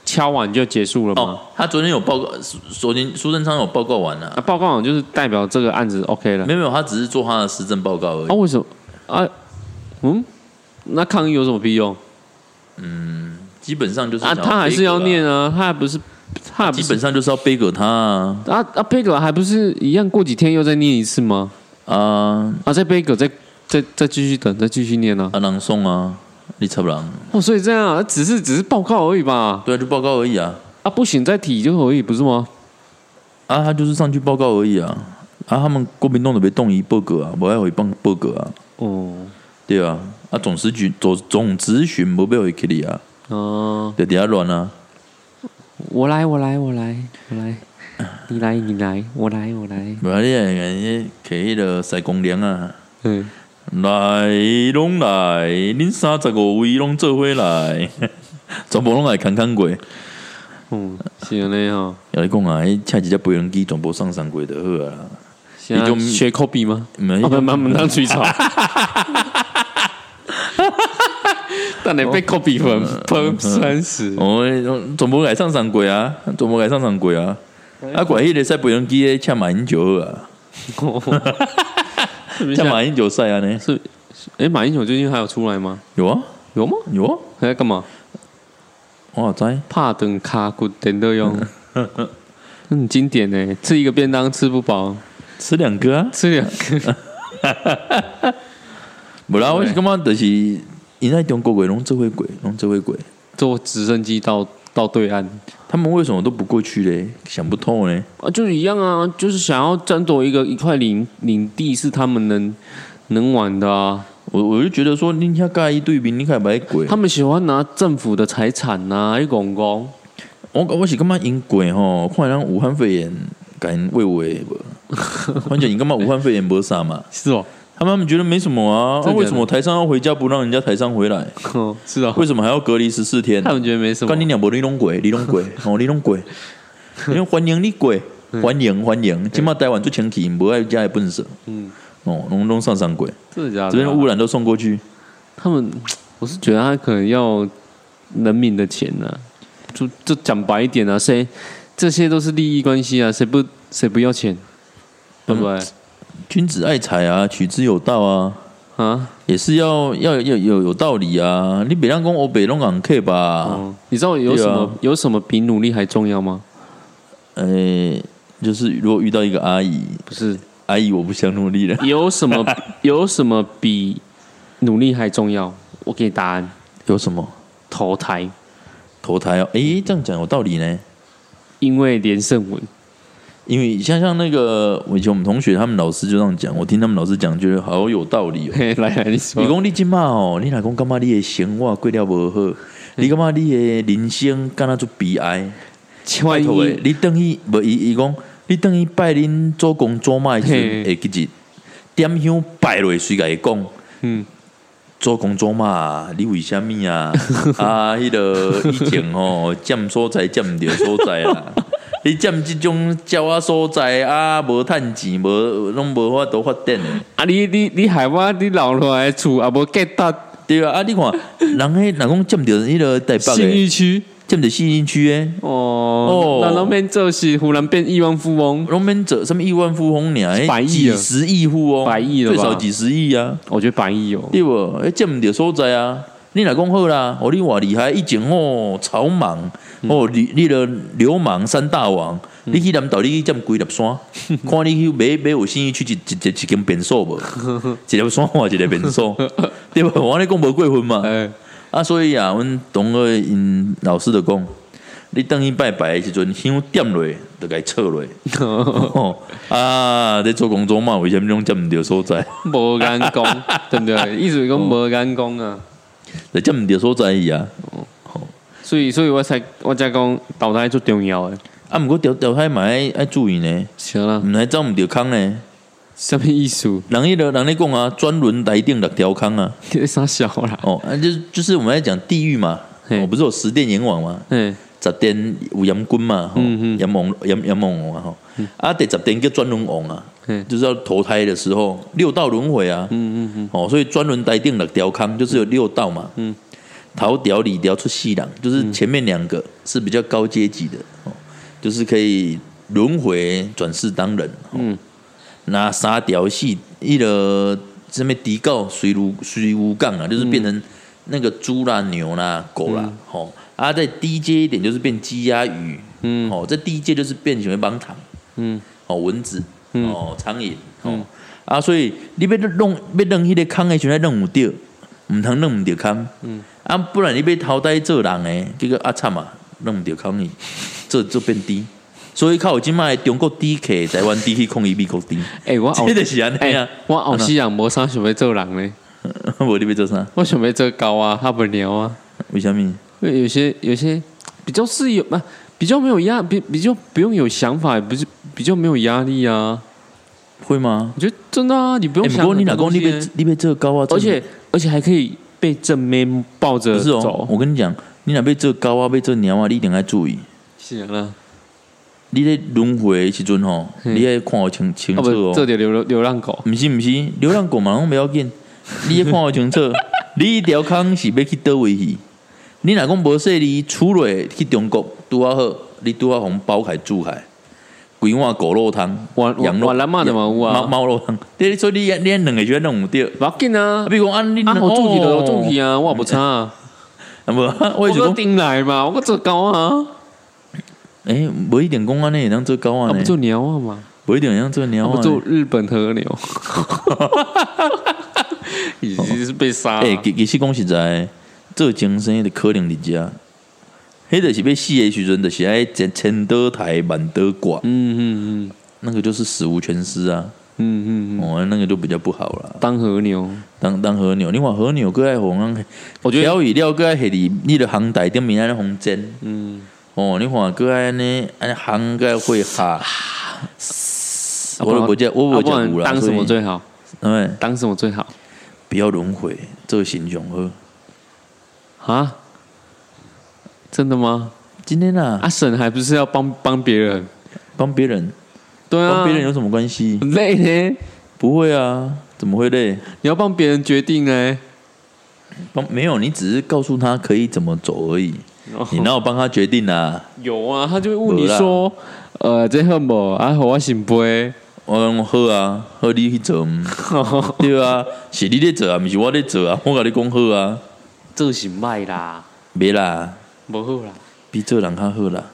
敲完就结束了吗？哦，他昨天有报告，昨天苏贞昌有报告完了、啊，报告完就是代表这个案子 OK 了。没有没有，他只是做他的实证报告而已。啊，为什么？啊，嗯，那抗议有什么屁用嗯基本上就是啊？他还是要念啊，他还不是，他还革啊，基本上就是要背给他啊啊啊，贝格还不是一样？过几天又再念一次吗？啊啊，再背个再再再继续等，再继续念啊。啊，朗诵啊，你差不朗，哦，所以这样啊，只是只是报告而已吧？对啊，就报告而已啊，啊，不行再提就可以，不是吗？啊，他就是上去报告而已啊，啊，他们国民党都被动一报告啊，不爱回报报告啊，哦，对啊，啊，总咨询总总咨询不被回去里啊，哦，就底下乱啊，我来，我来，我来，我来，你来，你来，我来，我来。不然你哎，摕迄个塞公粮啊。嗯，来拢来，恁三十五位拢做伙来，全部拢来看看过。嗯，是安尼吼。要你讲啊，迄请一只飞龙机全部上山过就好啊你就学 copy 吗？毋免啊，不，慢慢当吹草。但你被 copy 分分三十，哦，全部来上山过啊，全部来上山过啊。啊，怪迄个赛飞龙机的请马英九好啊，请马英九赛啊呢？是，哎，马英九最近还有出来吗？有啊，有吗？有啊，还在干嘛？我哪知？怕等卡骨点都用，很经典呢。吃一个便当吃不饱，吃两个啊？吃两个。无啦，我是感觉就是因在中国鬼拢做伙过，拢做伙过。坐直升机到到对岸他们为什么都不过去嘞？想不透嘞。啊，就是一样啊，就是想要争夺一个一块领领地是他们能能玩的啊。我我就觉得说，你遐盖一对比，你开买鬼。他们喜欢拿政府的财产呐、啊，一公公。我我是感觉因鬼吼，看人武汉肺炎，甲因喂喂无。反正你干嘛武汉肺炎无啥嘛？是哦，他们觉得没什么啊。那为什么台商要回家不让人家台商回来？哦 是啊，为什么还要隔离十四天？他们觉得没什么干。你两波你弄鬼，你弄鬼，哦你弄鬼，因为欢迎你鬼，欢迎欢迎。今嘛台湾最清气，无爱家也不能舍。嗯，哦，拢拢上上鬼，真的假的啊？这边的污染都送过去。他们，我是觉得他可能要人民的钱呢、就就讲白一点啊，谁这些都是利益关系啊，谁不谁不要钱，对不对？君子爱财啊，取之有道啊，啊，也是要要要有有道理啊。你别让公欧北龙港 K 吧，哦，你知道有什么、啊有什么比努力还重要吗？呃、就是如果遇到一个阿姨，不是，阿姨我不想努力了，有什么有什么比努力还重要？我给你答案，有什么？投胎，投胎哦？诶，这样讲有道理呢。因为连胜文，因为像像那个，我以前我们同学他们老师就这样讲，我听他们老师讲，觉得好有道理哦。嘿，来来，你说你，讲你即马哦，你若讲感觉你的生活过了无好，你感觉你的人生干那做悲哀？拜万托诶，你等于无伊伊讲，你等于拜恁做工做卖的时会记日点香拜落，谁甲伊讲。嗯，做工作嘛，你为虾米啊？啊，迄、个以前吼，占所在占毋着所在啦。你占即种鸟啊所在啊，无趁钱，无拢无法度发展的。啊，你你你害我，你留落来的厝也无 get 到对啊，啊，你看，人迄若讲占着迄个台北信的，义区。占着信义区诶，哦哦，那拢免做是忽然变亿万富翁，拢免做什么亿万富翁尔，百亿了几十亿富翁，百亿了最少几十亿啊。我觉得百亿哦，对无？诶，占毋着所在啊！你若讲好啦，哦，你偌厉害，一前哦，草莽哦，你你个流氓三大王，你去南岛，你去占几粒山，看你去买买有生意去一一一一间便所无？一粒山换一个便所，对无？我安尼讲无过分嘛？哎，啊，所以啊，阮同个因老师就讲，你等伊拜拜的时阵，香点落，就该撤落。哦啊，在做工作嘛，为什么拢占毋着所在？无敢讲，对不对？意思是讲无敢讲啊，就占毋着所在伊啊。所以所以我才我才讲投胎最重要诶，啊，毋过调调胎嘛爱爱注意呢，行啦，毋来走毋着坑呢。什么意思？人迄个人咧讲啊，专轮台顶六条坑啊。你傻小啦，哦，啊，就是就是我们在讲地狱嘛，嘿。我、不是有十殿阎王嘛，嗯十殿有阎君嘛，阎王阎阎王王嘛，吼，啊，第十殿叫专轮王啊，嗯就是要投胎的时候六道轮回啊，嗯嗯嗯，哦，所以专轮台顶六条坑就是有六道嘛，嗯，头条里条出细郎，就是前面两个是比较高阶级的，哦，就是可以轮回转世当人，哦、嗯，那三条戏一个这边迪告水如水无杠啊，就是变成那个猪啦、牛啦、狗啦，吼、啊，再低阶一点就是变鸡鸭鱼，嗯。哦，再低阶就是变成为帮糖，嗯。哦，蚊子，嗯。哦，苍蝇，哦，嗯。啊，所以你要弄要弄迄个坑的全在，弄有着，毋通弄毋着坑，嗯，啊，不然你要淘汰做人诶，结果啊惨嘛，弄毋着坑去，这就变低。所以靠今麦中国低客，台湾低去抗议美国低，哎，我后 这就是安尼哎啊。，我后世人无啥想要做人呢，无你要做啥？我想要做高啊，哈不了啊。为什么？因为有些有些比较是有啊，比较没有压，比比较不用有想法，不是比较没有压力啊。会吗？我觉得真的啊，你不哎、用想不过你老公你被你被这个高啊，而且而且还可以被正面抱着不是哦走，，我跟你讲，你若被这个高啊，被这个鸟啊，你一定要注意。是啦，你咧轮回的时阵吼，嗯你爱看好清清啊楚哦。不，这点流流浪狗，毋是毋是，流浪狗嘛拢袂要紧，你爱看好清楚。你一条康是要去倒位去？你若讲无说你出来去中国拄啊好，你拄啊互包开煮开，规碗狗肉汤、我羊肉、我咱嘛就嘛有猫猫肉汤。对，所以你你两个就要弄有对。不要紧啊。啊，，比如讲啊，你啊，我住去就哦住去啊，我也不差。啊，啊无，我我个是讲，顶来嘛，我个做高啊，诶，无一点公安呢，会当做高啊呢，啊不做鸟啊嘛，不一定会当做鸟啊做日本和牛，已经是被杀诶，了，其其实讲实在，做精神的可能伫遮。迄就是要死的时阵，就是爱千千多台万多挂，嗯嗯嗯那个就是死无全尸啊。嗯嗯嗯，哦，那个就比较不好了。当和牛，当当和牛，你看和牛搁爱红安，我觉得调语料搁爱下伫你的航台顶面安尼红煎。嗯。哦，你看搁爱安尼安尼行搁爱会下。我都不叫，我啊不不叫。当什么最好？对，当什么最好不要轮回，这个形象好。啊？真的吗？今天啊，阿婶还不是要帮帮别人？帮别人，对啊，帮别人有什么关系？很累呢。不会啊，怎么会累？你要帮别人决定哎，帮没有，你只是告诉他可以怎么走而已。你哪有帮他决定啊？有啊，他就会问你说，呃，这好不？啊，好我醒杯。我讲好啊，好你去做，对啊，是你在做啊，不是我在做啊，我跟你讲好啊，这是卖啦，没啦，不好啦，比做人较好啦，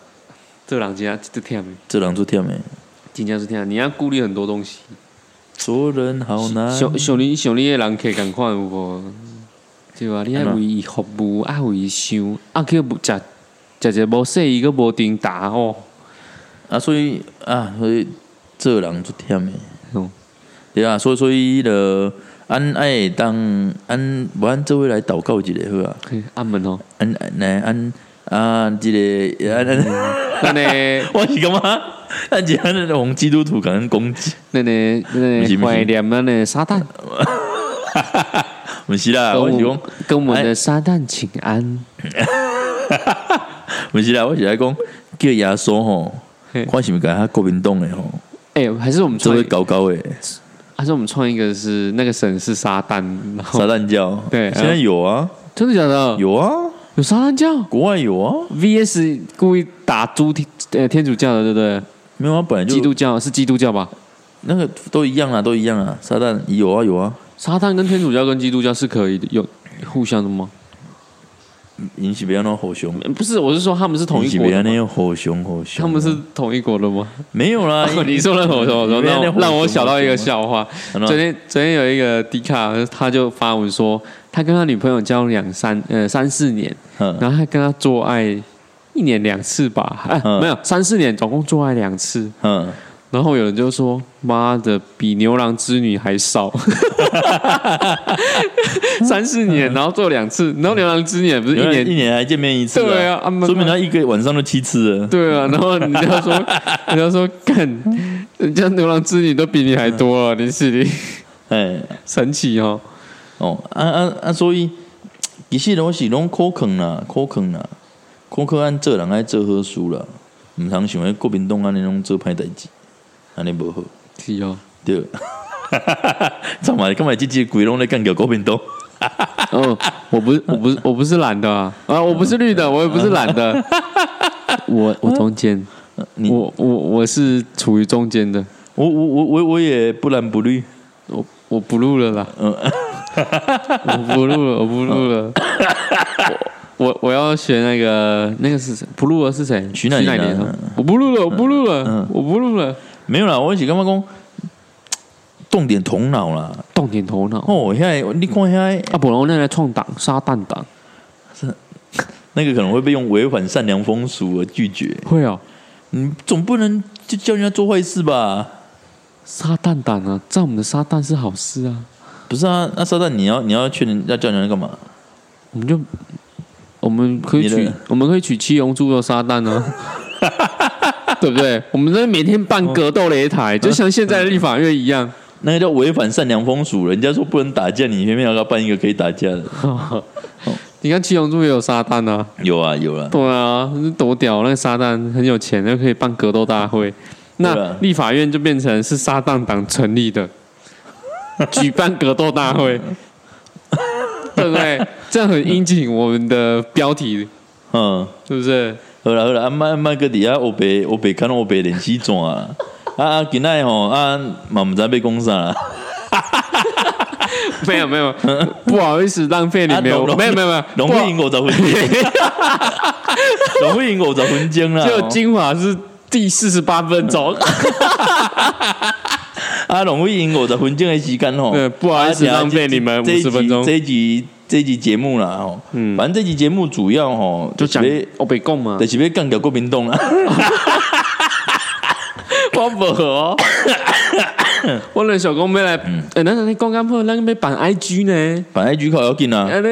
做人真啊最忝的，做人最忝的，真正是忝，你要顾虑很多东西。做人好难。像像你像你的人客共款有无？对啊，你爱为伊服务，爱为伊想，啊，去不食食者无说伊，个无定打哦。啊，所以啊，所以做人最忝的，哦，对啊，所以所以了，俺爱当安无安做伙来祷告一下好啊，嘿阿门哦，安来安啊，这个安安，安呢，我是干嘛？安是俺那种基督徒可能攻击，那呢，那呢，不是不是。怀念那呢？撒旦，不是啦，跟我是讲我。跟我们的撒旦请安。不是啦，我是来讲叫耶稣吼嘿，看是毋是甲他国民党的吼，哎，还是我们做创会高高的还是我们创一个是那个神是撒旦，然后撒旦教。对现在有啊，真的假的？有啊，有撒旦教国外有啊，VS 故意打猪天呃天主教的，对不对？没有啊，本来就基督教是基督教吧？那个都一样啊，都一样啊。撒旦有啊有啊，撒旦跟天主教跟基督教是可以的有互相的吗？引起别人那么火熊，不是，我是说他们是同引一国的吗起不要那种火熊火熊。他们是同一国的吗？没有啦，你说的火熊，我说让我让我想到一个笑话。昨天昨天有一个迪卡，他就发文说，他跟他女朋友交往两三呃三四年，嗯然后他跟他做爱一年两次吧，哎，嗯没有三四年，总共做爱两次。嗯，然后有人就说：“妈的，比牛郎织女还少，三四年，然后做两次，然后牛郎织女不是一一年。一年还见面一次，对啊，啊说明他一个晚上都七次了。对啊，然后人家说，人家说干，人家牛郎织女都比你还多了，你是你哎，神奇哦。哦，啊啊啊，所以一些东西拢可坑啦，可坑啦，可坑按做人爱做好事啦，毋通想迄国民党安尼拢做歹代志，安尼无好，是哦，对。怎么干嘛？这这鬼拢在干掉国民党？哦，我不是，我不是，我不是蓝的啊，啊，我不是绿的，我也不是蓝的，我我中间，你我我我是处于中间的，我我我我我也不蓝不绿，我我不录了啦，嗯，我不录了，我不录了。我我我要选那个那个是谁？不录了是谁？徐乃麟啊麟啊。我不录了，我不录了嗯，我不录了。没有啦，我是干嘛讲？动点头脑啦！动点头脑。哦，现在你看现在啊，不然我那来创党杀蛋党 那个可能会被用违反善良风俗而拒绝。会哦，你总不能就叫人家做坏事吧？杀蛋党啊，在我们的撒旦是好事啊，不是啊，那撒旦你要你要去人要叫人家干嘛？我们就我们可以取我们可以取七龙珠的撒旦啊。对不对？我们这每天办格斗擂台，就像现在的立法院一样。那个叫违反善良风俗，人家说不能打架，你偏偏要要办一个可以打架的。你看七龙珠也有沙旦啊，有啊有啊，对啊，那多屌！那个沙旦很有钱，就可以办格斗大会。那啊立法院就变成是沙旦党成立的，举办格斗大会，对不对？这样很应景我们的标题，嗯，是不是？好啦好啦，啊莫莫个底下欧北欧北看到欧北练习怎啊？啊啊，今仔吼啊，嘛毋知要讲啥啦。没有没有，不好意思，浪费你啊没有龙没有没有没有，龙会赢我十分钟，龙会赢我十分钟啦。就精华是第四十八分钟，啊，龙会赢我十分钟的时间吼。对不好意思啊浪费你们这一集50分钟这一集这一集节目啦吼，嗯。反正这集节目主要吼就讲是要欧北贡嘛。就，是要干掉国民党啦。我不哦。我那小公妹来，嗯。哎，那那刚刚破，那个要办 IG 呢？办 I G 靠要紧啊，哎你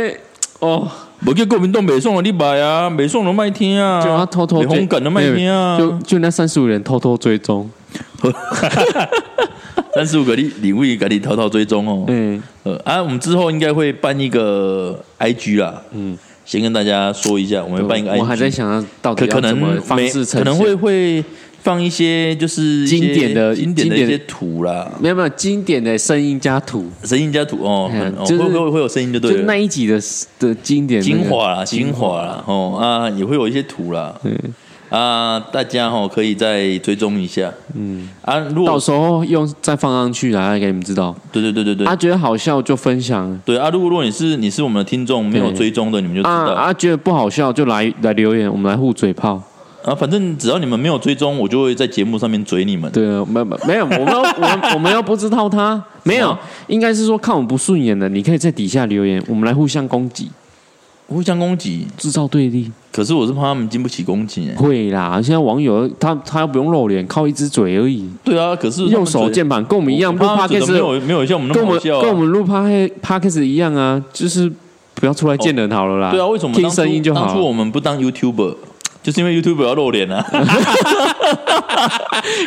哦，无叫国民党袂爽的你买啊，袂爽就卖听啊，就他偷偷追。袂风感的卖听啊，就就那三十五人偷偷追踪，三十五个你礼物给你偷偷追踪哦。嗯呃啊，我们之后应该会办一个 IG 啦，嗯，先跟大家说一下，我们会办一个 IG，我还在想要到底可可能要怎么方没式呈现，可能会会放一些就是经典的经典的一些图啦，没有没有经典的声音加图，声音加图哦，就是会会会有声音就对就那。一集的的经典那个。精华啦，精华啦，哦啊，也会有一些图啦，啊，大家哈可以再追踪一下，嗯。啊，如果到时候用再放上去来给你们知道。对对对对对。啊，觉得好笑就分享，对啊，如果如果你是你是我们的听众没有追踪的，你们就知道。啊啊，觉得不好笑就来来留言，我们来互嘴炮。啊，反正只要你们没有追踪，我就会在节目上面嘴你们。对啊，没有没有，我们我们我们又不知道他，没有，应该是说看我们不顺眼的，你可以在底下留言，我们来互相攻击，互相攻击，制造对立。可是我是怕他们经不起攻击、欸。会啦，现在网友他他又不用露脸，靠一只嘴而已，对啊，可是用手键盘跟我们一样录我怕他们嘴 podcast，没有没有像我们那跟我们么好笑、啊。跟我们录 podcast podcast 一样啊，就是不要出来见人好了啦。对啊，为什么听声音就好当初我们不当 YouTuber，就是因为 YouTuber 要露脸啊，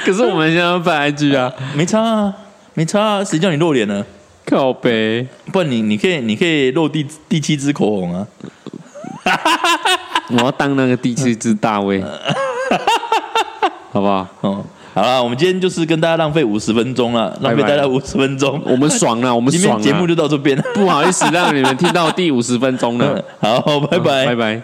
可是我们现在要办 IG 啊，没差啊，没差啊，谁叫你露脸呢？靠背。不然你你可以你可以露第第七支口红啊。我要当那个第七只大卫，好不好？哦，好了，我们今天就是跟大家浪费五十分钟了，浪费大家五十分钟。我们爽了，我们今爽了。天节目就到这边了，不好意思让你们听到第五十分钟了，好，拜拜，拜拜。